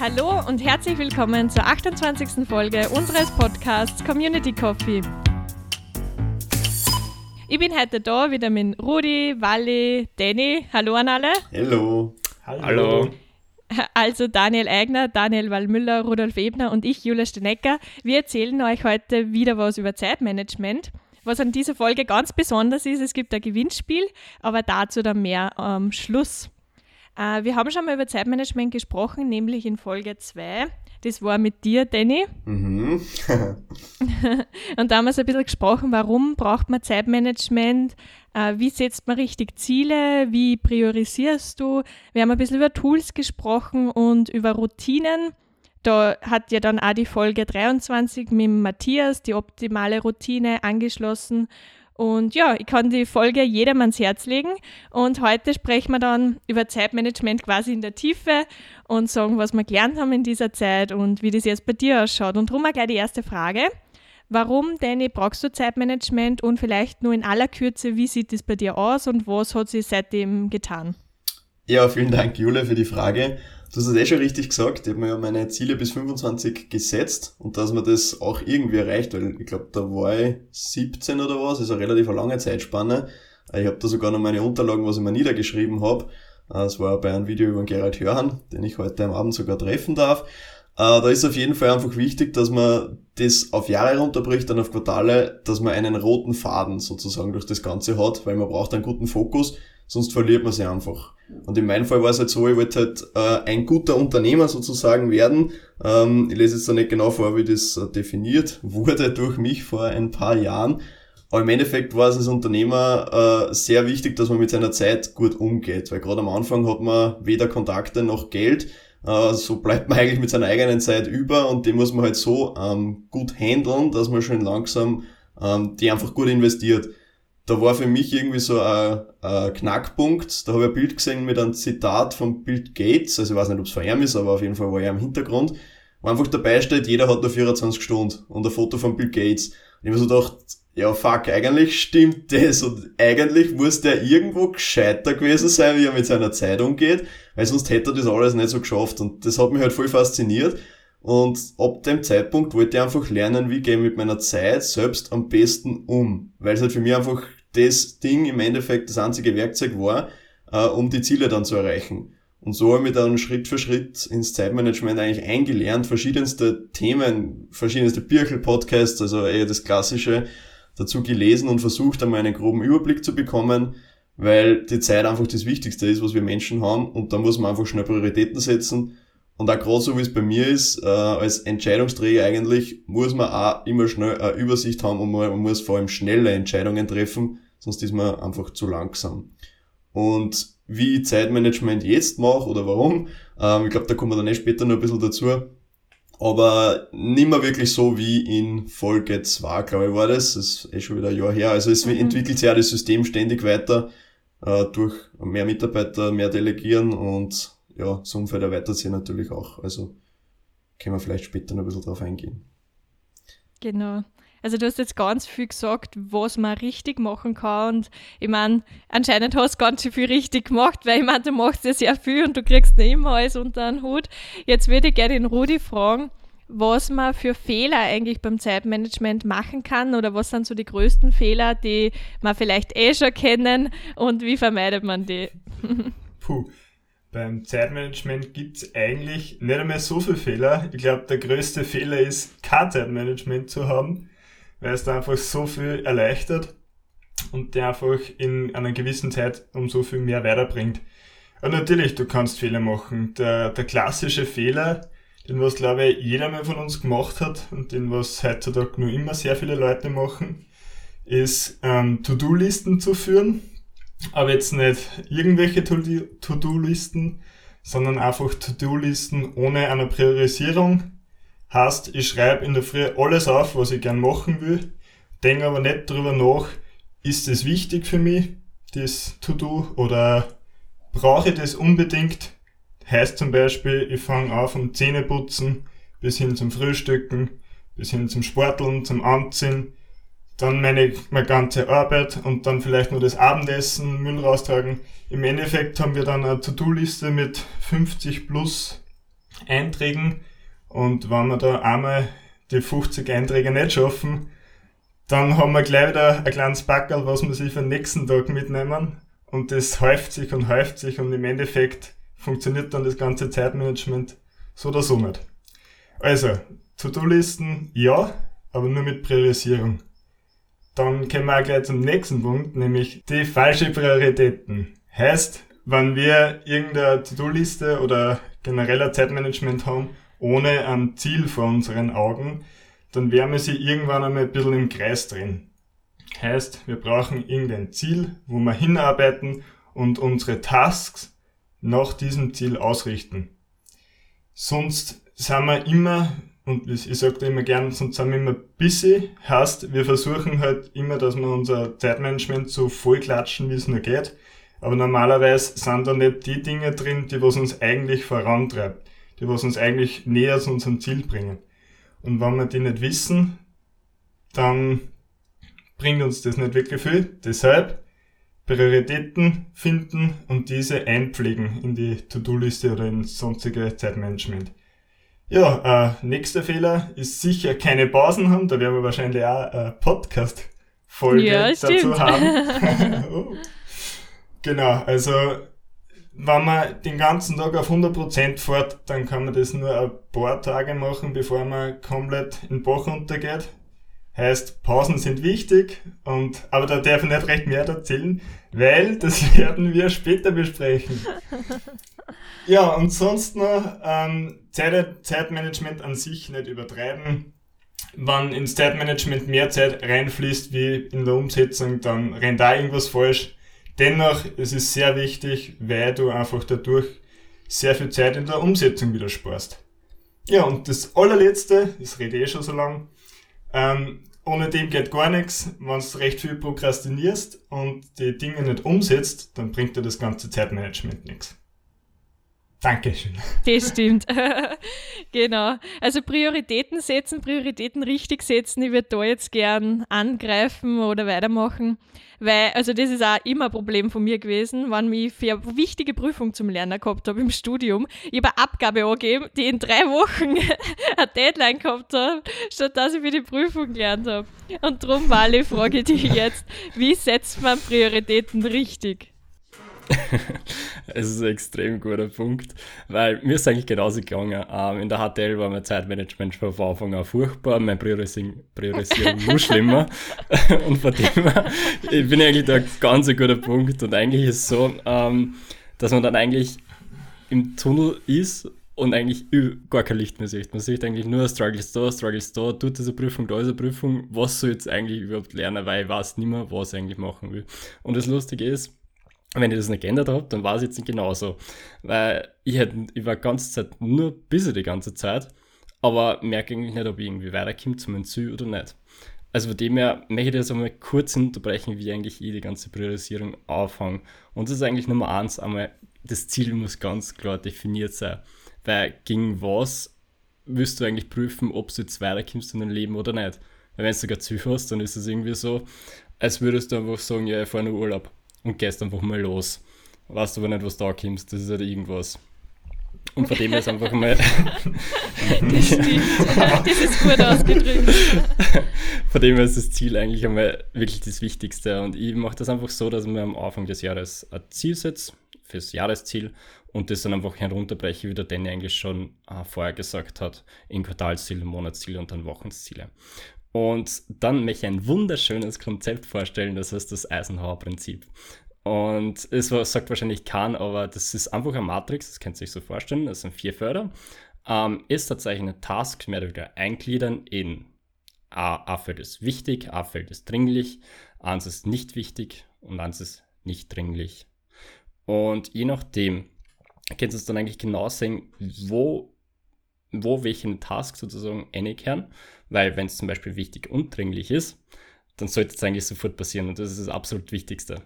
Hallo und herzlich willkommen zur 28. Folge unseres Podcasts Community Coffee. Ich bin heute da wieder mit Rudi, Wally, Danny. Hallo an alle. Hallo. Hallo. Also Daniel Eigner, Daniel Wallmüller, Rudolf Ebner und ich, Julia Stenecker. Wir erzählen euch heute wieder was über Zeitmanagement. Was an dieser Folge ganz besonders ist, es gibt ein Gewinnspiel, aber dazu dann mehr am Schluss. Äh, wir haben schon mal über Zeitmanagement gesprochen, nämlich in Folge 2. Das war mit dir, Danny. Mhm. und da haben wir so ein bisschen gesprochen, warum braucht man Zeitmanagement, äh, wie setzt man richtig Ziele, wie priorisierst du. Wir haben ein bisschen über Tools gesprochen und über Routinen. Da hat ja dann auch die Folge 23 mit Matthias die optimale Routine angeschlossen. Und ja, ich kann die Folge jedem ans Herz legen. Und heute sprechen wir dann über Zeitmanagement quasi in der Tiefe und sagen, was wir gelernt haben in dieser Zeit und wie das jetzt bei dir ausschaut. Und darum auch gleich die erste Frage. Warum, Danny, brauchst du Zeitmanagement und vielleicht nur in aller Kürze, wie sieht es bei dir aus und was hat sich seitdem getan? Ja, vielen Dank, Jule, für die Frage. Du hast es eh schon richtig gesagt, ich habe mir ja meine Ziele bis 25 gesetzt und dass man das auch irgendwie erreicht, weil ich glaube, da war ich 17 oder was, ist eine relativ lange Zeitspanne. Ich habe da sogar noch meine Unterlagen, was ich mir niedergeschrieben habe. Es war bei einem Video über Gerald Hörhan, den ich heute am Abend sogar treffen darf. Äh, da ist auf jeden Fall einfach wichtig, dass man das auf Jahre runterbricht, dann auf Quartale, dass man einen roten Faden sozusagen durch das Ganze hat, weil man braucht einen guten Fokus, sonst verliert man sie einfach. Und in meinem Fall war es halt so, ich wollte halt äh, ein guter Unternehmer sozusagen werden. Ähm, ich lese jetzt da nicht genau vor, wie das äh, definiert wurde durch mich vor ein paar Jahren. Aber im Endeffekt war es als Unternehmer äh, sehr wichtig, dass man mit seiner Zeit gut umgeht, weil gerade am Anfang hat man weder Kontakte noch Geld. Äh, so bleibt man eigentlich mit seiner eigenen Zeit über und die muss man halt so ähm, gut handeln, dass man schön langsam ähm, die einfach gut investiert da war für mich irgendwie so ein, ein Knackpunkt. Da habe ich ein Bild gesehen mit einem Zitat von Bill Gates. Also ich weiß nicht, ob es von ihm ist, aber auf jeden Fall war er im Hintergrund. Wo einfach dabei steht, jeder hat nur 24 Stunden und ein Foto von Bill Gates. Und ich habe so gedacht, ja fuck, eigentlich stimmt das und eigentlich muss der irgendwo gescheiter gewesen sein, wie er mit seiner Zeit umgeht, weil sonst hätte er das alles nicht so geschafft und das hat mich halt voll fasziniert und ab dem Zeitpunkt wollte ich einfach lernen, wie gehe ich mit meiner Zeit selbst am besten um, weil es halt für mich einfach das Ding im Endeffekt das einzige Werkzeug war, äh, um die Ziele dann zu erreichen. Und so habe ich dann Schritt für Schritt ins Zeitmanagement eigentlich eingelernt, verschiedenste Themen, verschiedenste Birchel-Podcasts, also eher das Klassische, dazu gelesen und versucht einmal einen groben Überblick zu bekommen, weil die Zeit einfach das Wichtigste ist, was wir Menschen haben und da muss man einfach schnell Prioritäten setzen. Und auch gerade so wie es bei mir ist, äh, als Entscheidungsträger eigentlich, muss man auch immer schnell eine Übersicht haben und man muss vor allem schnelle Entscheidungen treffen, sonst ist man einfach zu langsam. Und wie ich Zeitmanagement jetzt mache oder warum, ähm, ich glaube, da kommen wir dann eh später noch ein bisschen dazu. Aber nicht mehr wirklich so wie in Folge 2, glaube ich, war das. Das ist eh schon wieder ein Jahr her. Also es mhm. entwickelt sich ja das System ständig weiter äh, durch mehr Mitarbeiter, mehr Delegieren und ja, das Umfeld erweitert sich natürlich auch. Also können wir vielleicht später noch ein bisschen drauf eingehen. Genau. Also du hast jetzt ganz viel gesagt, was man richtig machen kann. Und ich meine, anscheinend hast du ganz viel richtig gemacht, weil ich meine, du machst ja sehr viel und du kriegst nicht immer alles unter den Hut. Jetzt würde ich gerne den Rudi fragen, was man für Fehler eigentlich beim Zeitmanagement machen kann oder was sind so die größten Fehler, die man vielleicht eh schon kennen und wie vermeidet man die? Puh. Beim Zeitmanagement gibt's eigentlich nicht einmal so viele Fehler. Ich glaube, der größte Fehler ist, kein Zeitmanagement zu haben weil es da einfach so viel erleichtert und der einfach in einer gewissen Zeit um so viel mehr weiterbringt. Und natürlich, du kannst Fehler machen. Der, der klassische Fehler, den was glaube ich jeder mal von uns gemacht hat und den was heutzutage nur immer sehr viele Leute machen, ist ähm, To-Do-Listen zu führen. Aber jetzt nicht irgendwelche To-Do-Listen, sondern einfach To-Do-Listen ohne eine Priorisierung Heißt, ich schreibe in der Früh alles auf, was ich gern machen will, denke aber nicht drüber nach, ist es wichtig für mich, das To-Do, oder brauche ich das unbedingt? Heißt zum Beispiel, ich fange auf um Zähneputzen bis hin zum Frühstücken, bis hin zum Sporteln, zum Anziehen, dann meine, meine ganze Arbeit und dann vielleicht nur das Abendessen, Müll raustragen. Im Endeffekt haben wir dann eine To-Do-Liste mit 50 plus Einträgen und wenn wir da einmal die 50 Einträge nicht schaffen, dann haben wir gleich wieder ein kleines Backerl, was wir sich für den nächsten Tag mitnehmen. Und das häuft sich und häuft sich und im Endeffekt funktioniert dann das ganze Zeitmanagement so oder so nicht. Also, To-Do-Listen ja, aber nur mit Priorisierung. Dann kommen wir auch gleich zum nächsten Punkt, nämlich die falsche Prioritäten. Heißt, wenn wir irgendeine To-Do-Liste oder genereller Zeitmanagement haben, ohne ein Ziel vor unseren Augen, dann werden wir sie irgendwann einmal ein bisschen im Kreis drehen. Heißt, wir brauchen irgendein Ziel, wo wir hinarbeiten und unsere Tasks nach diesem Ziel ausrichten. Sonst sind wir immer, und ich sage da immer gern, sonst sind wir immer busy. Heißt, wir versuchen halt immer, dass wir unser Zeitmanagement so voll klatschen, wie es nur geht. Aber normalerweise sind da nicht die Dinge drin, die was uns eigentlich vorantreibt, die was uns eigentlich näher zu unserem Ziel bringen. Und wenn wir die nicht wissen, dann bringt uns das nicht wirklich viel. Deshalb Prioritäten finden und diese einpflegen in die To-Do-Liste oder in sonstige Zeitmanagement. Ja, äh, nächster Fehler ist sicher keine Pausen haben. Da werden wir wahrscheinlich auch eine Podcast-Folge ja, dazu haben. oh. Genau, also wenn man den ganzen Tag auf 100% fährt, dann kann man das nur ein paar Tage machen, bevor man komplett in den Bach runtergeht. Heißt, Pausen sind wichtig, und, aber da darf ich nicht recht mehr erzählen, weil das werden wir später besprechen. Ja, und sonst noch ähm, Zeit, Zeitmanagement an sich nicht übertreiben. Wenn ins Zeitmanagement mehr Zeit reinfließt wie in der Umsetzung, dann rennt da irgendwas falsch. Dennoch, es ist sehr wichtig, weil du einfach dadurch sehr viel Zeit in der Umsetzung wieder sparst. Ja, und das allerletzte, das rede ich eh schon so lang, ähm, ohne dem geht gar nichts. Wenn du recht viel prokrastinierst und die Dinge nicht umsetzt, dann bringt dir das ganze Zeitmanagement nichts. Dankeschön. Das stimmt. genau. Also Prioritäten setzen, Prioritäten richtig setzen. Ich würde da jetzt gern angreifen oder weitermachen. Weil, also das ist auch immer ein Problem von mir gewesen, wenn ich für eine wichtige Prüfung zum Lernen gehabt habe im Studium. Ich habe eine Abgabe angegeben, die in drei Wochen eine Deadline gehabt habe, statt dass ich für die Prüfung gelernt habe. Und darum, Wally, frage dich jetzt, wie setzt man Prioritäten richtig? es ist ein extrem guter Punkt, weil mir ist eigentlich genauso gegangen. Ähm, in der HTL war mein Zeitmanagement schon von Anfang an furchtbar, mein Priorisierung, Priorisierung nur schlimmer. und von dem her, ich bin eigentlich da ganz ein guter Punkt. Und eigentlich ist es so, ähm, dass man dann eigentlich im Tunnel ist und eigentlich gar kein Licht mehr sieht. Man sieht eigentlich nur Struggles da, Struggles da, tut diese Prüfung, da ist eine Prüfung, was soll ich jetzt eigentlich überhaupt lernen, weil ich weiß nicht mehr, was ich eigentlich machen will. Und das Lustige ist, wenn ich das nicht geändert habe, dann war es jetzt nicht genauso. Weil ich, hätte, ich war die ganze Zeit nur busy die ganze Zeit, aber merke eigentlich nicht, ob ich irgendwie weiterkomme zu meinem Ziel oder nicht. Also von dem her möchte ich jetzt einmal kurz unterbrechen, wie eigentlich ich die ganze Priorisierung auffange. Und das ist eigentlich Nummer eins, einmal das Ziel muss ganz klar definiert sein. Weil gegen was willst du eigentlich prüfen, ob du jetzt weiterkommst in deinem Leben oder nicht? Weil wenn du sogar Ziel hast, dann ist es irgendwie so, als würdest du einfach sagen, ja, ich fahre nur Urlaub und gehst einfach mal los. Weißt aber nicht, was da kommst, das ist halt irgendwas. Und von dem ist einfach mal. das stimmt. Das ist gut ausgedrückt. von dem ist das Ziel eigentlich einmal wirklich das Wichtigste. Und ich mache das einfach so, dass ich mir am Anfang des Jahres ein Ziel setze, fürs Jahresziel, und das dann einfach herunterbreche, wie der Danny eigentlich schon äh, vorher gesagt hat, in Quartalsziele, Monatsziele und dann Wochenziele. Und dann möchte ich ein wunderschönes Konzept vorstellen, das heißt das Eisenhower-Prinzip. Und es sagt wahrscheinlich kein, aber das ist einfach eine Matrix, das könnt ihr euch so vorstellen, das sind vier Förder. Ähm, ist tatsächlich eine Task mehr oder weniger eingliedern in A, A-Feld ist wichtig, A-Feld ist dringlich, eins ist nicht wichtig und eins ist nicht dringlich. Und je nachdem könnt ihr es dann eigentlich genau sehen, wo, wo welchen Task sozusagen einkehren weil wenn es zum Beispiel wichtig und dringlich ist, dann sollte es eigentlich sofort passieren und das ist das absolut Wichtigste.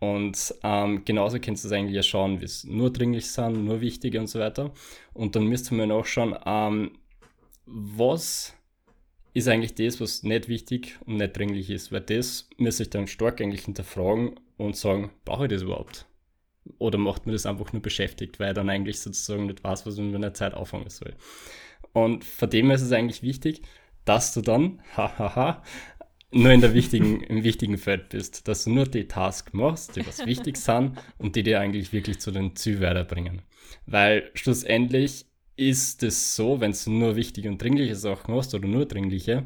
Und ähm, genauso kannst du es eigentlich ja schauen, wie es nur dringlich sind, nur wichtige und so weiter. Und dann müsste man auch schauen, ähm, was ist eigentlich das, was nicht wichtig und nicht dringlich ist. Weil das müsste ich dann stark eigentlich hinterfragen und sagen, brauche ich das überhaupt? Oder macht man das einfach nur beschäftigt, weil dann eigentlich sozusagen nicht weiß, was man mit einer Zeit auffangen soll. Und von dem ist es eigentlich wichtig, dass du dann, hahaha, nur in der wichtigen, im wichtigen Feld bist, dass du nur die Tasks machst, die was wichtig sind und die dir eigentlich wirklich zu den Ziel weiterbringen. Weil schlussendlich ist es so, wenn du nur wichtige und dringliche Sachen machst oder nur dringliche,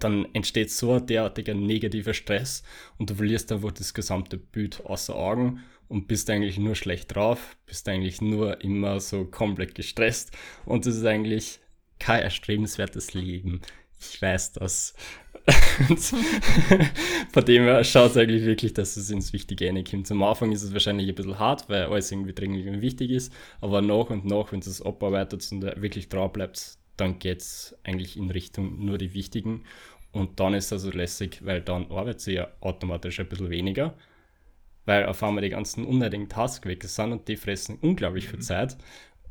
dann entsteht so ein derartiger negativer Stress und du verlierst einfach das gesamte Bild außer Augen und bist eigentlich nur schlecht drauf, bist eigentlich nur immer so komplett gestresst und das ist eigentlich kein erstrebenswertes Leben. Ich weiß das. Von dem her schaut es eigentlich wirklich, dass es ins Wichtige reinkommt. Zum Anfang ist es wahrscheinlich ein bisschen hart, weil alles irgendwie dringlich und wichtig ist, aber nach und nach, wenn es abarbeitet und wirklich drauf bleibt, dann geht es eigentlich in Richtung nur die wichtigen. Und dann ist das also lässig, weil dann arbeitet sie ja automatisch ein bisschen weniger, weil auf einmal die ganzen unnötigen Tasks weg sind und die fressen unglaublich viel mhm. Zeit.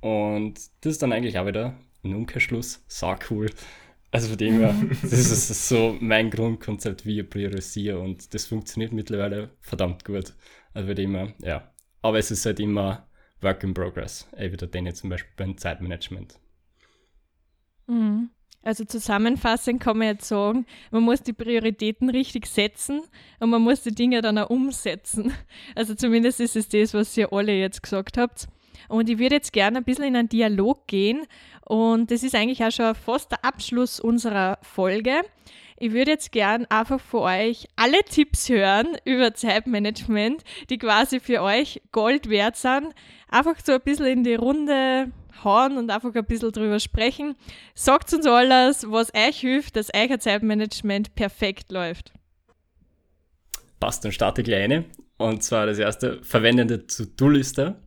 Und das ist dann eigentlich auch wieder ein Umkehrschluss, so cool. Also von dem her, das ist so mein Grundkonzept, wie ich priorisiere und das funktioniert mittlerweile verdammt gut. Also von dem her, ja. Aber es ist halt immer Work in Progress, wie der Danny zum Beispiel beim Zeitmanagement. Mhm. Also zusammenfassend kann man jetzt sagen, man muss die Prioritäten richtig setzen und man muss die Dinge dann auch umsetzen. Also zumindest ist es das, was ihr alle jetzt gesagt habt. Und ich würde jetzt gerne ein bisschen in einen Dialog gehen. Und das ist eigentlich auch schon fast der Abschluss unserer Folge. Ich würde jetzt gern einfach für euch alle Tipps hören über Zeitmanagement, die quasi für euch Gold wert sind. Einfach so ein bisschen in die Runde hauen und einfach ein bisschen drüber sprechen. Sagt uns alles, was euch hilft, dass euer Zeitmanagement perfekt läuft. Passt, dann starte gleich eine. Und zwar das erste, verwendende To-Do-Liste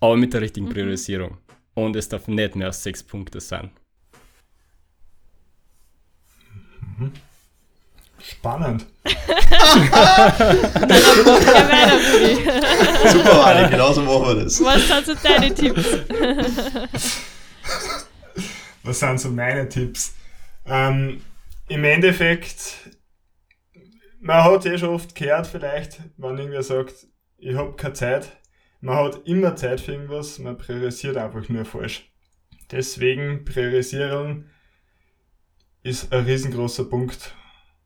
aber mit der richtigen mhm. Priorisierung. Mhm. Und es darf nicht mehr als sechs Punkte sein. Mhm. Spannend. Super, Wally, genauso machen wir das. Was sind so deine Tipps? Was sind so meine Tipps? Ähm, Im Endeffekt, man hat eh schon oft gehört, vielleicht, wenn irgendwer sagt, ich habe keine Zeit, man hat immer Zeit für irgendwas, man priorisiert einfach nur falsch. Deswegen Priorisierung ist ein riesengroßer Punkt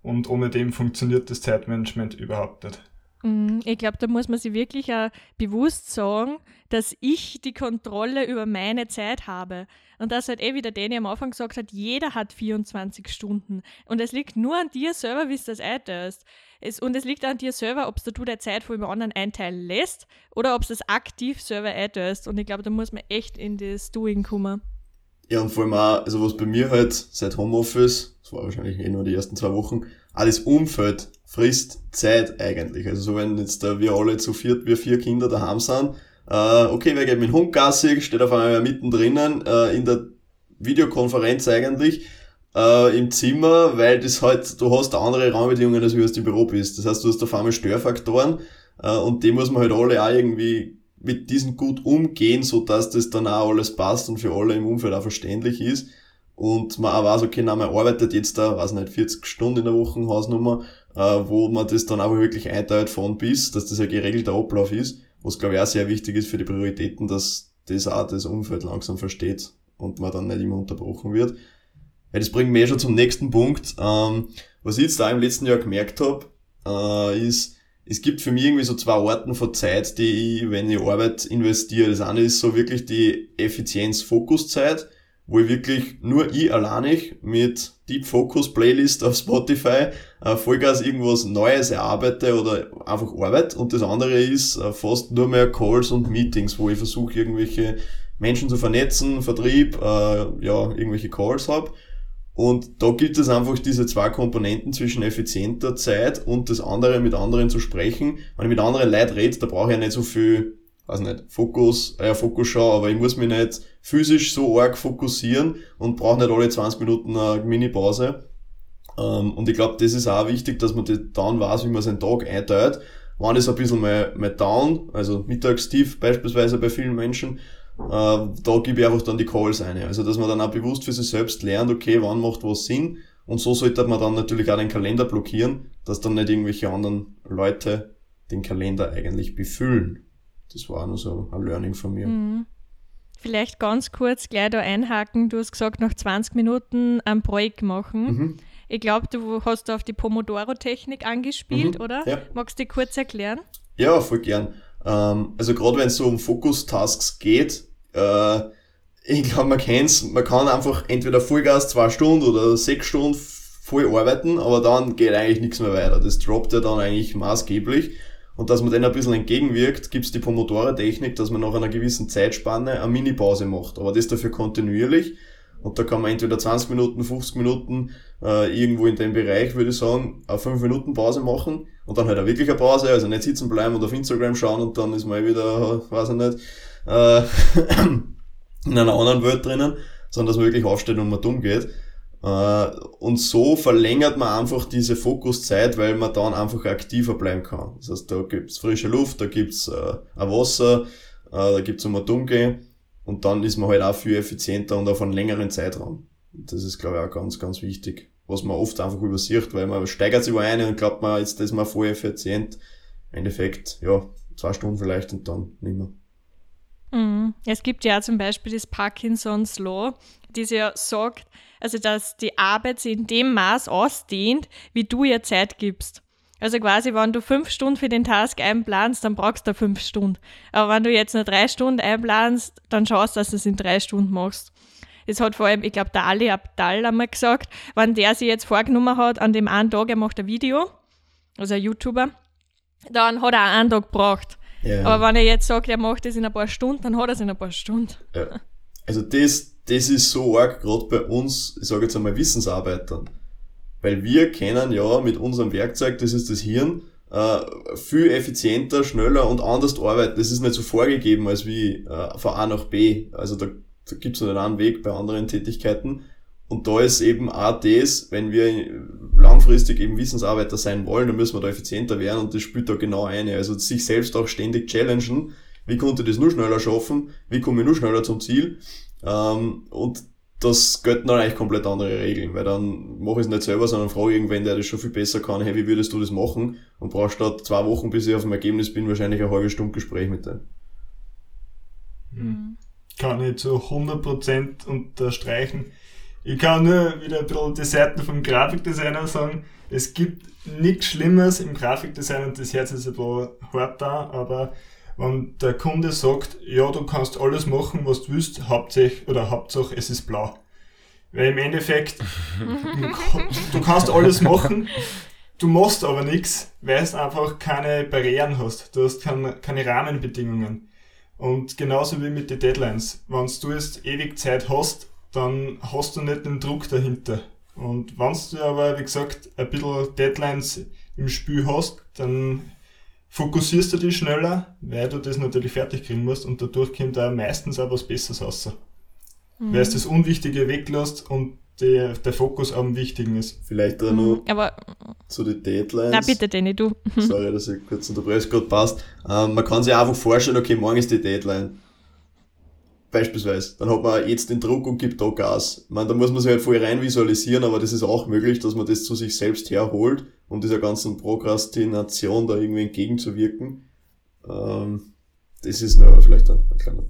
und ohne dem funktioniert das Zeitmanagement überhaupt nicht. Mhm, ich glaube, da muss man sich wirklich auch bewusst sagen, dass ich die Kontrolle über meine Zeit habe. Und das halt eh, wie der Danny am Anfang gesagt hat, jeder hat 24 Stunden. Und es liegt nur an dir selber, wie du das einteilst. Es, und es liegt an dir selber, ob du deine Zeit von jemand anderen einteilen lässt oder ob du es aktiv selber einteilst. Und ich glaube, da muss man echt in das Doing kommen. Ja, und vor allem auch, also was bei mir halt seit Homeoffice, das war wahrscheinlich eh nur die ersten zwei Wochen, alles Umfeld frisst Zeit eigentlich. Also so wenn jetzt da wir alle zu viert, wir vier Kinder daheim sind, äh, okay, wer geht mit dem Hund Gassi, steht auf einmal mittendrin äh, in der Videokonferenz eigentlich äh, im Zimmer, weil das halt, du hast andere Rahmenbedingungen, als wie du im Büro bist. Das heißt, du hast auf einmal Störfaktoren äh, und die muss man halt alle auch irgendwie mit diesen gut umgehen, so dass das dann auch alles passt und für alle im Umfeld auch verständlich ist. Und man auch weiß, okay, na, man arbeitet jetzt da, weiß nicht, 40 Stunden in der Woche, Hausnummer, äh, wo man das dann aber wirklich einteilt von bis, dass das ein geregelter Ablauf ist, was glaube ich auch sehr wichtig ist für die Prioritäten, dass das auch das Umfeld langsam versteht und man dann nicht immer unterbrochen wird. Ja, das bringt mich eh schon zum nächsten Punkt. Ähm, was ich jetzt da im letzten Jahr gemerkt habe, äh, ist, es gibt für mich irgendwie so zwei Arten von Zeit, die ich, wenn ich Arbeit investiere. Das eine ist so wirklich die Effizienz-Fokus-Zeit, wo ich wirklich nur ich alleinig mit Deep Focus Playlist auf Spotify äh, Vollgas irgendwas Neues erarbeite oder einfach arbeite. Und das andere ist äh, fast nur mehr Calls und Meetings, wo ich versuche irgendwelche Menschen zu vernetzen, Vertrieb, äh, ja, irgendwelche Calls habe. Und da gibt es einfach diese zwei Komponenten zwischen effizienter Zeit und das andere mit anderen zu sprechen. Wenn ich mit anderen Leuten rede, da brauche ich ja nicht so viel, weiß nicht, Fokus, äh, Fokus schauen, aber ich muss mich nicht physisch so arg fokussieren und brauche nicht alle 20 Minuten eine Mini-Pause. Ähm, und ich glaube, das ist auch wichtig, dass man dann weiß, wie man seinen Tag einteilt. Wann ist ein bisschen mehr, mehr down, also mittagstief beispielsweise bei vielen Menschen, äh, da gebe ich einfach dann die Calls ein. Also dass man dann auch bewusst für sich selbst lernt, okay, wann macht was Sinn. Und so sollte man dann natürlich auch den Kalender blockieren, dass dann nicht irgendwelche anderen Leute den Kalender eigentlich befüllen. Das war auch noch so ein Learning von mir. Mhm. Vielleicht ganz kurz gleich da einhaken. Du hast gesagt, nach 20 Minuten ein Break machen. Mhm. Ich glaube, du hast auf die Pomodoro-Technik angespielt, Mhm, oder? ja. Magst du die kurz erklären? Ja, voll gern. Ähm, also gerade wenn es so um Fokus-Tasks geht, äh, ich glaube, man kennt's, man kann einfach entweder Vollgas zwei Stunden oder sechs Stunden voll arbeiten, aber dann geht eigentlich nichts mehr weiter. Das droppt ja dann eigentlich maßgeblich. Und dass man denen ein bisschen entgegenwirkt, gibt's die Pomodoro-Technik, dass man nach einer gewissen Zeitspanne eine Mini-Pause macht. Aber das dafür kontinuierlich. Und da kann man entweder 20 Minuten, 50 Minuten äh, irgendwo in dem Bereich, würde ich sagen, eine 5 Minuten Pause machen und dann halt eine wirkliche Pause, also nicht sitzen bleiben und auf Instagram schauen und dann ist man eh wieder, weiß ich nicht, äh, in einer anderen Welt drinnen, sondern dass man wirklich aufsteht und man dumm geht. Äh, und so verlängert man einfach diese Fokuszeit, weil man dann einfach aktiver bleiben kann. Das heißt, da gibt's frische Luft, da gibt's äh, ein Wasser, äh, da gibt's um dumm gehen und dann ist man halt auch viel effizienter und auf einen längeren Zeitraum. Das ist, glaube ich, auch ganz, ganz wichtig, was man oft einfach übersieht, weil man steigert sich über eine und glaubt man, jetzt ist man voll effizient. Im Endeffekt, ja, zwei Stunden vielleicht und dann nicht mehr. Mhm. Es gibt ja zum Beispiel das Parkinson's Law, das ja sagt, also dass die Arbeit sich in dem Maß ausdehnt, wie du ihr Zeit gibst. Also quasi, wenn du fünf Stunden für den Task einplanst, dann brauchst du fünf Stunden. Aber wenn du jetzt nur drei Stunden einplanst, dann schaust, dass du es in drei Stunden machst. Das hat vor allem, ich glaube, der Ali Abdal einmal gesagt, wenn der sich jetzt vorgenommen hat, an dem einen Tag, er macht ein Video, also ein YouTuber, dann hat er einen Tag gebraucht. Ja. Aber wenn er jetzt sagt, er macht das in ein paar Stunden, dann hat er es in ein paar Stunden. Ja. Also das, das ist so arg, gerade bei uns, ich sage jetzt einmal Wissensarbeitern. Weil wir kennen ja mit unserem Werkzeug, das ist das Hirn, äh, viel effizienter, schneller und anders arbeiten. Das ist nicht so vorgegeben als wie äh, von A nach B. Also da, da gibt es einen Weg bei anderen Tätigkeiten. Und da ist eben auch das, wenn wir langfristig eben Wissensarbeiter sein wollen, dann müssen wir da effizienter werden und das spielt da genau eine. Also sich selbst auch ständig challengen. Wie konnte ich das nur schneller schaffen? Wie komme ich nur schneller zum Ziel? Ähm, und das gelten dann eigentlich komplett andere Regeln, weil dann mache ich es nicht selber, sondern frage irgendwen, der das schon viel besser kann, hey, wie würdest du das machen? Und brauchst statt zwei Wochen, bis ich auf dem Ergebnis bin, wahrscheinlich eine halbe Stunde Gespräch mit dem. Hm. Kann ich zu 100% unterstreichen. Ich kann nur wieder ein bisschen die Seiten vom Grafikdesigner sagen. Es gibt nichts Schlimmes im Grafikdesign und das Herz ist ein bisschen hart da, aber wenn der Kunde sagt, ja, du kannst alles machen, was du willst, hauptsächlich, oder Hauptsache es ist blau. Weil im Endeffekt, du kannst alles machen, du machst aber nichts, weil du einfach keine Barrieren hast. Du hast keine, keine Rahmenbedingungen. Und genauso wie mit den Deadlines. Wenn du jetzt ewig Zeit hast, dann hast du nicht den Druck dahinter. Und wenn du aber, wie gesagt, ein bisschen Deadlines im Spiel hast, dann fokussierst du dich schneller, weil du das natürlich fertig kriegen musst und dadurch kommt da meistens auch was Besseres raus. Mhm. Weil es das Unwichtige weglässt und der, der Fokus am Wichtigen ist. Vielleicht auch noch Aber, zu den Deadlines. na bitte, Danny, du. Sorry, dass ich kurz unterbreche, gerade passt. Ähm, man kann sich einfach vorstellen, okay, morgen ist die Deadline. Beispielsweise. Dann hat man jetzt den Druck und gibt da Gas. Meine, da muss man sich halt voll rein visualisieren, aber das ist auch möglich, dass man das zu sich selbst herholt, um dieser ganzen Prokrastination da irgendwie entgegenzuwirken. Ähm, das ist noch vielleicht ein, ein kleiner.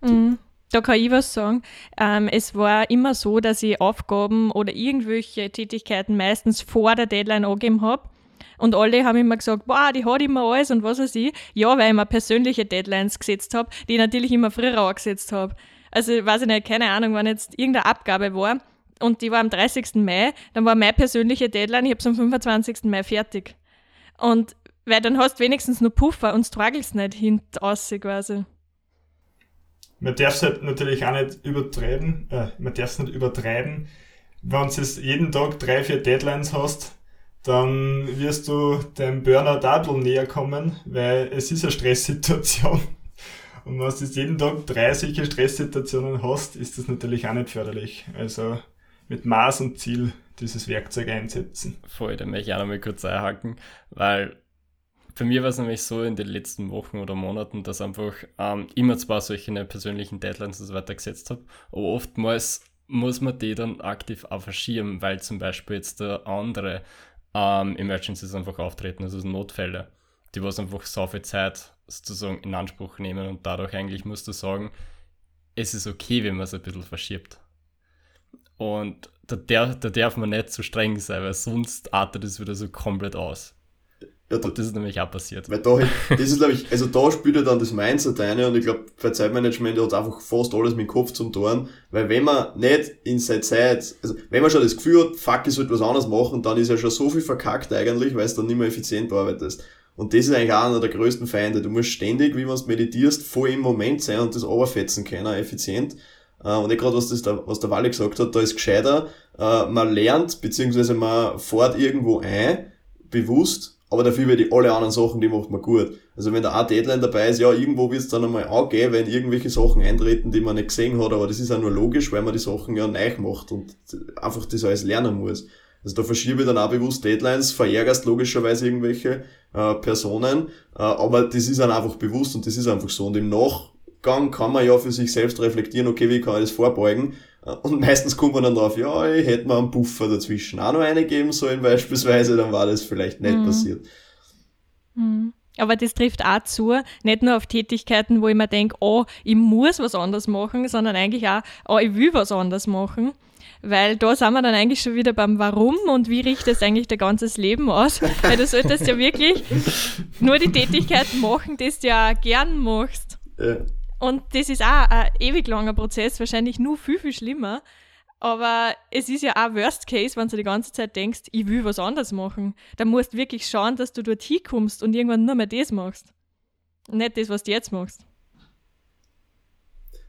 Mhm. Da kann ich was sagen. Ähm, es war immer so, dass ich Aufgaben oder irgendwelche Tätigkeiten meistens vor der Deadline angegeben habe. Und alle haben immer gesagt, boah, die hat immer alles und was weiß ich. Ja, weil ich mir persönliche Deadlines gesetzt habe, die ich natürlich immer früher angesetzt habe. Also, weiß ich nicht, keine Ahnung, wenn jetzt irgendeine Abgabe war und die war am 30. Mai, dann war meine persönliche Deadline, ich habe es am 25. Mai fertig. Und weil dann hast du wenigstens nur Puffer und struggles nicht hinten quasi. Man darf es halt natürlich auch nicht übertreiben, äh, man darf es nicht übertreiben. Wenn du jetzt jeden Tag drei, vier Deadlines hast, dann wirst du deinem Burnout auch näher kommen, weil es ist eine Stresssituation. Und wenn du jetzt jeden Tag drei solche Stresssituationen hast, ist das natürlich auch nicht förderlich. Also mit Maß und Ziel dieses Werkzeug einsetzen. Voll, da möchte ich auch noch mal kurz einhaken, weil bei mir war es nämlich so in den letzten Wochen oder Monaten, dass einfach ähm, immer zwar solche persönlichen Deadlines und so weiter gesetzt habe, aber oftmals muss man die dann aktiv auch verschieben, weil zum Beispiel jetzt der andere ähm, Emergencies einfach auftreten, also Notfälle. die was einfach so viel Zeit sozusagen in Anspruch nehmen und dadurch eigentlich musst du sagen, es ist okay, wenn man es ein bisschen verschiebt. Und da, der, da darf man nicht zu streng sein, weil sonst artet es wieder so komplett aus. Ja, da, das ist nämlich auch passiert. Weil da, das ist, glaube ich, also da spielt ja dann das Mindset eine und ich glaube, bei Zeitmanagement hat einfach fast alles mit dem Kopf zum Tun, weil wenn man nicht in seiner Zeit, also wenn man schon das Gefühl hat, fuck, ich sollte was anderes machen, dann ist ja schon so viel verkackt eigentlich, weil es dann nicht mehr effizient arbeitest. Und das ist eigentlich auch einer der größten Feinde. Du musst ständig, wie man es meditierst, voll im Moment sein und das overfetzen können, effizient. Äh, und ich gerade, was, das der, was der Wally gesagt hat, da ist gescheiter, äh, man lernt, beziehungsweise man fährt irgendwo ein, bewusst, aber dafür wird die alle anderen Sachen, die macht man gut. Also wenn da auch Deadline dabei ist, ja, irgendwo wird es dann einmal angehen, wenn irgendwelche Sachen eintreten, die man nicht gesehen hat, aber das ist auch nur logisch, weil man die Sachen ja neu macht und einfach das alles lernen muss. Also da verschiebe ich dann auch bewusst Deadlines, verärgerst logischerweise irgendwelche äh, Personen, äh, aber das ist dann einfach bewusst und das ist einfach so. Und im Nachgang kann man ja für sich selbst reflektieren, okay, wie kann ich das vorbeugen? Äh, und meistens kommt man dann drauf, ja, ich hätte mal einen Buffer dazwischen auch noch eine geben sollen beispielsweise, dann war das vielleicht nicht mhm. passiert. Mhm. Aber das trifft auch zu, nicht nur auf Tätigkeiten, wo ich mir denke, oh, ich muss was anderes machen, sondern eigentlich auch, oh, ich will was anderes machen. Weil da sind wir dann eigentlich schon wieder beim Warum und wie richtet eigentlich dein ganzes Leben aus. Weil du solltest ja wirklich nur die Tätigkeiten machen, die du ja gern machst. Ja. Und das ist auch ein ewig langer Prozess, wahrscheinlich nur viel, viel schlimmer. Aber es ist ja auch Worst Case, wenn du die ganze Zeit denkst, ich will was anderes machen. Da musst du wirklich schauen, dass du dort hinkommst und irgendwann nur mehr das machst. Nicht das, was du jetzt machst.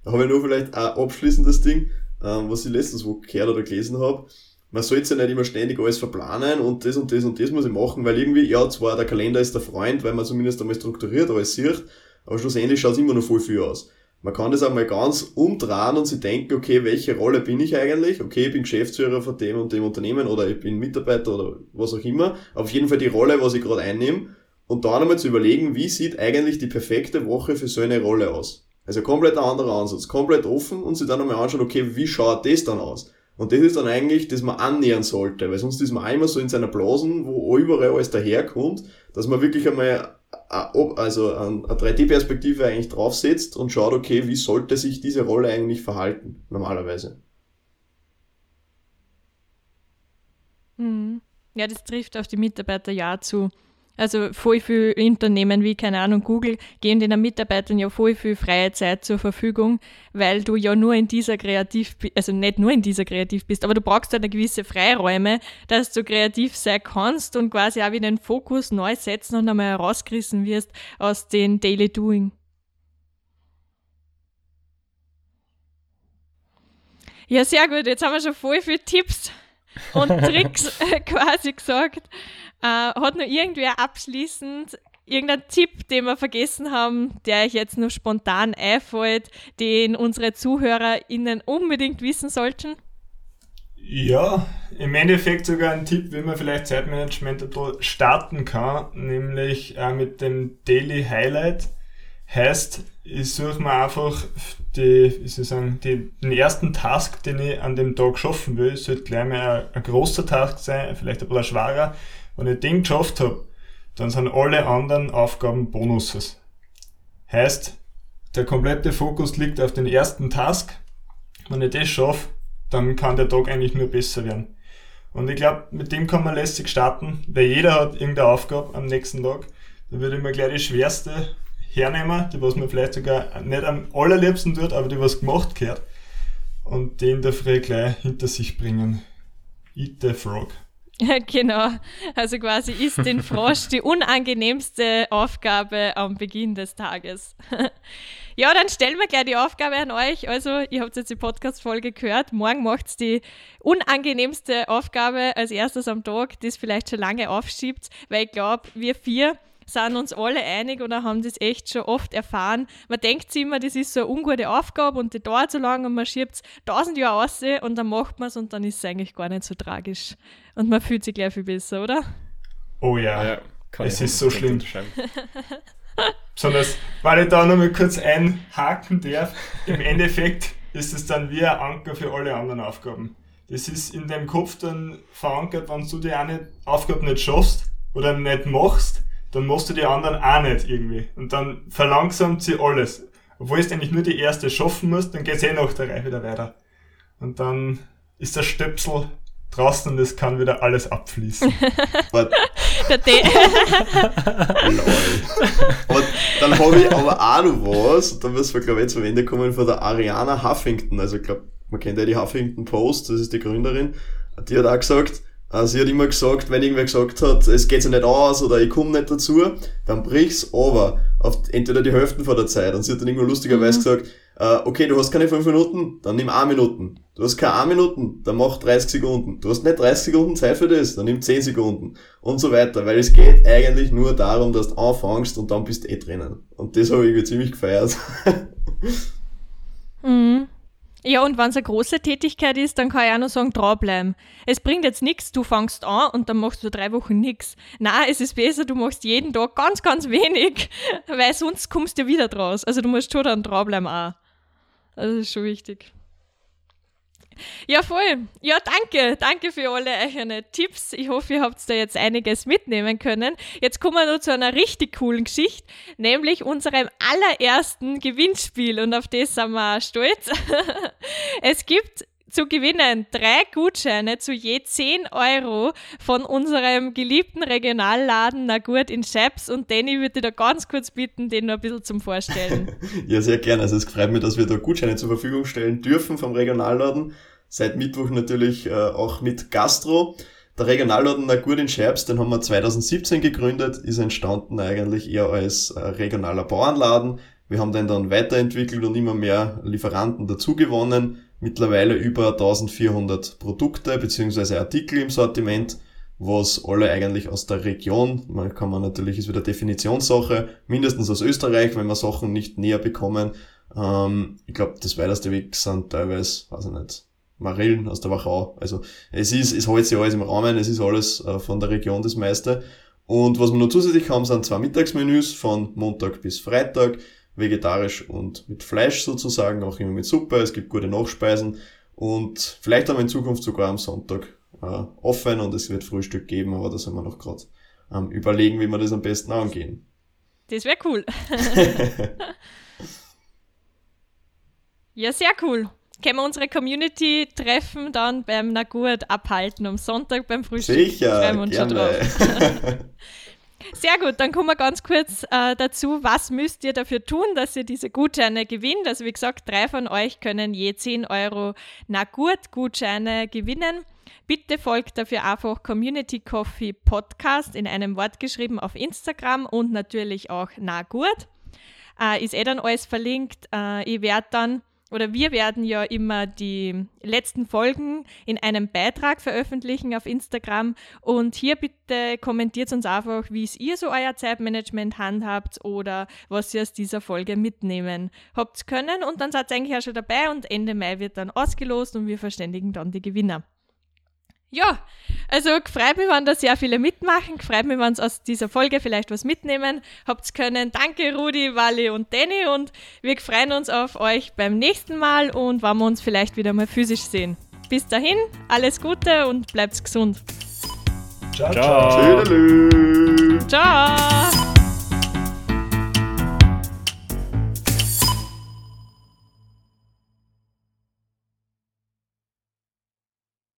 Da habe ich nur vielleicht ein abschließendes Ding, ähm, was ich letztens wo gehört oder gelesen habe. Man sollte ja nicht immer ständig alles verplanen und das und das und das muss ich machen, weil irgendwie, ja, zwar der Kalender ist der Freund, weil man zumindest einmal strukturiert alles sieht, aber schlussendlich schaut es immer noch voll viel aus. Man kann das einmal ganz umdrehen und sich denken, okay, welche Rolle bin ich eigentlich? Okay, ich bin Geschäftsführer von dem und dem Unternehmen oder ich bin Mitarbeiter oder was auch immer. Auf jeden Fall die Rolle, was ich gerade einnehme. Und dann einmal zu überlegen, wie sieht eigentlich die perfekte Woche für so eine Rolle aus? Also komplett ein anderer Ansatz, komplett offen und sich dann einmal anschauen, okay, wie schaut das dann aus? Und das ist dann eigentlich, das man annähern sollte, weil sonst ist man einmal so in seiner Blasen, wo überall alles daherkommt, dass man wirklich einmal also eine 3D-Perspektive eigentlich draufsetzt und schaut, okay, wie sollte sich diese Rolle eigentlich verhalten, normalerweise. Hm. Ja, das trifft auf die Mitarbeiter ja zu. Also voll viele Unternehmen wie, keine Ahnung, Google geben den Mitarbeitern ja voll viel freie Zeit zur Verfügung, weil du ja nur in dieser kreativ, also nicht nur in dieser kreativ bist, aber du brauchst halt eine gewisse Freiräume, dass du kreativ sein kannst und quasi auch wieder den Fokus neu setzen und einmal herausgerissen wirst aus den Daily Doing. Ja, sehr gut. Jetzt haben wir schon voll viele Tipps und Tricks quasi gesagt. Äh, hat nur irgendwer abschließend irgendein Tipp, den wir vergessen haben, der euch jetzt nur spontan einfällt, den unsere ZuhörerInnen unbedingt wissen sollten? Ja, im Endeffekt sogar ein Tipp, wie man vielleicht Zeitmanagement starten kann, nämlich äh, mit dem Daily Highlight. Heißt, ich suche mir einfach die, wie soll sagen, die, den ersten Task, den ich an dem Tag schaffen will, sollte gleich mal ein, ein großer Task sein, vielleicht ein bisschen schwerer, wenn ich den geschafft habe, dann sind alle anderen Aufgaben Bonuses. Heißt, der komplette Fokus liegt auf den ersten Task. Wenn ich das schaffe, dann kann der Tag eigentlich nur besser werden. Und ich glaube, mit dem kann man lässig starten, weil jeder hat irgendeine Aufgabe am nächsten Tag. Da würde ich mir gleich die schwerste hernehmen, die was man vielleicht sogar nicht am allerliebsten tut, aber die was gemacht gehört. Und den der Früh gleich hinter sich bringen. Eat the Frog. Genau. Also quasi ist den Frosch die unangenehmste Aufgabe am Beginn des Tages. ja, dann stellen wir gleich die Aufgabe an euch. Also, ihr habt jetzt die Podcast-Folge gehört. Morgen macht es die unangenehmste Aufgabe als erstes am Tag, das vielleicht schon lange aufschiebt, weil ich glaube, wir vier sind uns alle einig oder haben das echt schon oft erfahren. Man denkt sich immer, das ist so eine ungute Aufgabe und die dauert so lange und man schiebt es tausend Jahre aus und dann macht man es und dann ist es eigentlich gar nicht so tragisch. Und man fühlt sich gleich viel besser, oder? Oh ja, ja es ist so schlimm. Besonders, weil ich da nochmal kurz einhaken darf, im Endeffekt ist es dann wie ein Anker für alle anderen Aufgaben. Das ist in deinem Kopf dann verankert, wenn du die eine Aufgabe nicht schaffst oder nicht machst, dann machst du die anderen auch nicht irgendwie. Und dann verlangsamt sie alles. Obwohl du eigentlich nur die erste schaffen musst, dann geht's eh nach der Reihe wieder weiter. Und dann ist der Stöpsel draußen und es kann wieder alles abfließen. Aber, Der De aber dann habe ich aber auch noch was, da müssen wir glaube ich zum Ende kommen, von der Ariana Huffington. Also ich glaube, man kennt ja die Huffington Post, das ist die Gründerin. Die hat auch gesagt, sie hat immer gesagt, wenn irgendwer gesagt hat, es geht sich nicht aus oder ich komme nicht dazu, dann brich's aber auf entweder die Hälfte von der Zeit. Und sie hat dann irgendwo lustigerweise gesagt, äh, okay, du hast keine 5 Minuten, dann nimm 1 Minuten. Du hast keine 1 Minuten, dann mach 30 Sekunden. Du hast nicht 30 Sekunden Zeit für das, dann nimm 10 Sekunden. Und so weiter. Weil es geht eigentlich nur darum, dass du anfängst und dann bist du eh drinnen. Und das habe ich irgendwie ziemlich gefeiert. Mhm. Ja, und wenn es eine große Tätigkeit ist, dann kann ich auch noch sagen, dranbleiben. Es bringt jetzt nichts, du fängst an und dann machst du drei Wochen nichts. Na, es ist besser, du machst jeden Tag ganz, ganz wenig, weil sonst kommst du wieder draus. Also du musst schon dann dranbleiben auch. Also das ist schon wichtig. Ja, voll. Ja, danke. Danke für alle eure Tipps. Ich hoffe, ihr habt da jetzt einiges mitnehmen können. Jetzt kommen wir noch zu einer richtig coolen Geschichte, nämlich unserem allerersten Gewinnspiel. Und auf das sind wir stolz. es gibt zu gewinnen drei Gutscheine zu je 10 Euro von unserem geliebten Regionalladen Na gut in Scheps. Und Danny würde da ganz kurz bitten, den noch ein bisschen zum Vorstellen. ja, sehr gerne. Also es freut mich, dass wir da Gutscheine zur Verfügung stellen dürfen vom Regionalladen. Seit Mittwoch natürlich äh, auch mit Gastro. Der Regionalladen Na gut in Scheibs, den haben wir 2017 gegründet, ist entstanden eigentlich eher als äh, regionaler Bauernladen. Wir haben den dann weiterentwickelt und immer mehr Lieferanten dazu gewonnen. Mittlerweile über 1400 Produkte bzw. Artikel im Sortiment, was alle eigentlich aus der Region, man kann man natürlich, ist wieder Definitionssache, mindestens aus Österreich, wenn wir Sachen nicht näher bekommen. Ähm, ich glaube, das weiteste Weg sind teilweise, weiß ich nicht, Marillen aus der Wachau. Also es ist, es hält sich alles im Rahmen, es ist alles äh, von der Region das meiste. Und was wir noch zusätzlich haben, sind zwei Mittagsmenüs von Montag bis Freitag, vegetarisch und mit Fleisch sozusagen, auch immer mit Suppe, es gibt gute Nachspeisen und vielleicht haben wir in Zukunft sogar am Sonntag äh, offen und es wird Frühstück geben, aber da sind wir noch gerade ähm, überlegen, wie wir das am besten angehen. Das wäre cool. ja, sehr cool. Können wir unsere Community treffen, dann beim Nagut abhalten am Sonntag beim Frühstück? Sicher, uns schon gerne. Sehr gut, dann kommen wir ganz kurz äh, dazu, was müsst ihr dafür tun, dass ihr diese Gutscheine gewinnt. Also wie gesagt, drei von euch können je 10 Euro Nagurt-Gutscheine gewinnen. Bitte folgt dafür einfach Community Coffee Podcast in einem Wort geschrieben auf Instagram und natürlich auch Nagurt. Äh, ist eh dann alles verlinkt. Äh, ich werde dann oder wir werden ja immer die letzten Folgen in einem Beitrag veröffentlichen auf Instagram. Und hier bitte kommentiert uns einfach, wie es ihr so euer Zeitmanagement handhabt oder was ihr aus dieser Folge mitnehmen habt können. Und dann seid ihr eigentlich auch schon dabei und Ende Mai wird dann ausgelost und wir verständigen dann die Gewinner. Ja, also freut mich, wenn da sehr viele mitmachen. Freut mich, wenn sie aus dieser Folge vielleicht was mitnehmen habt können. Danke Rudi, Wally und Danny und wir freuen uns auf euch beim nächsten Mal und wenn wir uns vielleicht wieder mal physisch sehen. Bis dahin, alles Gute und bleibt gesund. Ciao, Ciao. Ciao!